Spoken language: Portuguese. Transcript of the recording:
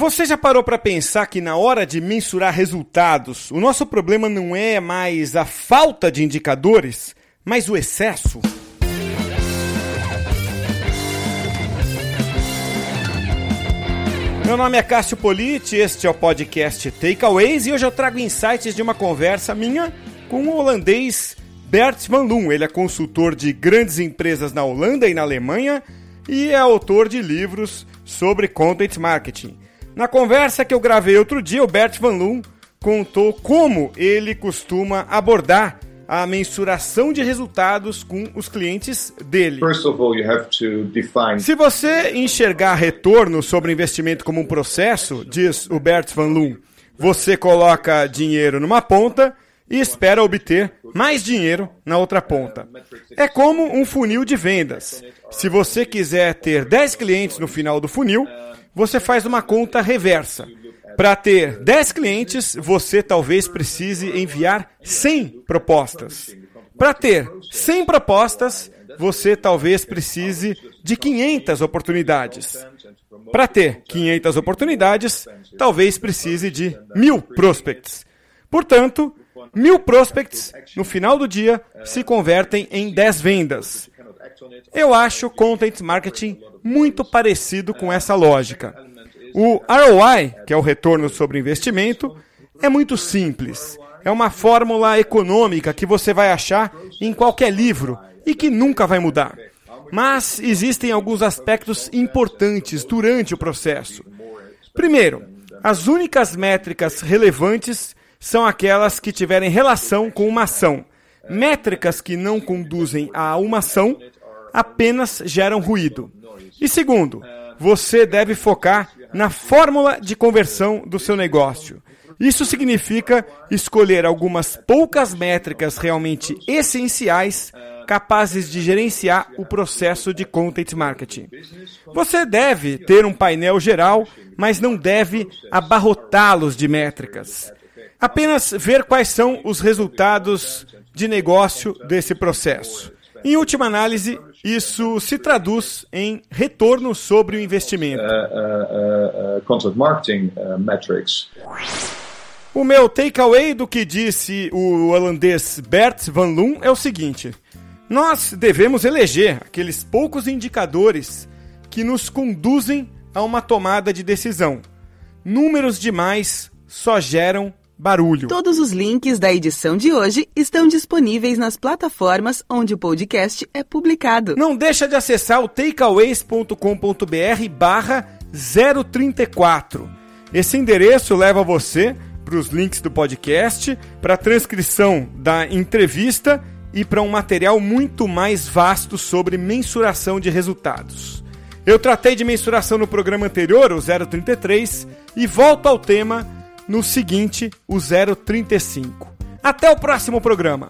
Você já parou para pensar que na hora de mensurar resultados, o nosso problema não é mais a falta de indicadores, mas o excesso? Meu nome é Cássio Politi, este é o podcast Takeaways e hoje eu trago insights de uma conversa minha com o holandês Bert van Loon. Ele é consultor de grandes empresas na Holanda e na Alemanha e é autor de livros sobre content marketing. Na conversa que eu gravei outro dia, o Bert Van Loon contou como ele costuma abordar a mensuração de resultados com os clientes dele. All, Se você enxergar retorno sobre investimento como um processo, diz o Bert Van Loon, você coloca dinheiro numa ponta e espera obter mais dinheiro na outra ponta. É como um funil de vendas. Se você quiser ter 10 clientes no final do funil, você faz uma conta reversa. Para ter 10 clientes, você talvez precise enviar 100 propostas. Para ter 100 propostas, você talvez precise de 500 oportunidades. Para ter 500 oportunidades, talvez precise de mil prospects. Portanto, mil prospects no final do dia se convertem em 10 vendas. Eu acho content marketing muito parecido com essa lógica. O ROI, que é o retorno sobre investimento, é muito simples. É uma fórmula econômica que você vai achar em qualquer livro e que nunca vai mudar. Mas existem alguns aspectos importantes durante o processo. Primeiro, as únicas métricas relevantes são aquelas que tiverem relação com uma ação. Métricas que não conduzem a uma ação apenas geram ruído. E segundo, você deve focar na fórmula de conversão do seu negócio. Isso significa escolher algumas poucas métricas realmente essenciais capazes de gerenciar o processo de content marketing. Você deve ter um painel geral, mas não deve abarrotá-los de métricas. Apenas ver quais são os resultados de negócio desse processo. Em última análise, isso se traduz em retorno sobre o investimento. Content marketing metrics. O meu takeaway do que disse o holandês Bert van Loon é o seguinte: nós devemos eleger aqueles poucos indicadores que nos conduzem a uma tomada de decisão. Números demais só geram barulho. Todos os links da edição de hoje estão disponíveis nas plataformas onde o podcast é publicado. Não deixa de acessar o takeaways.com.br barra 034. Esse endereço leva você para os links do podcast, para a transcrição da entrevista e para um material muito mais vasto sobre mensuração de resultados. Eu tratei de mensuração no programa anterior, o 033, e volto ao tema no seguinte, o 035. Até o próximo programa!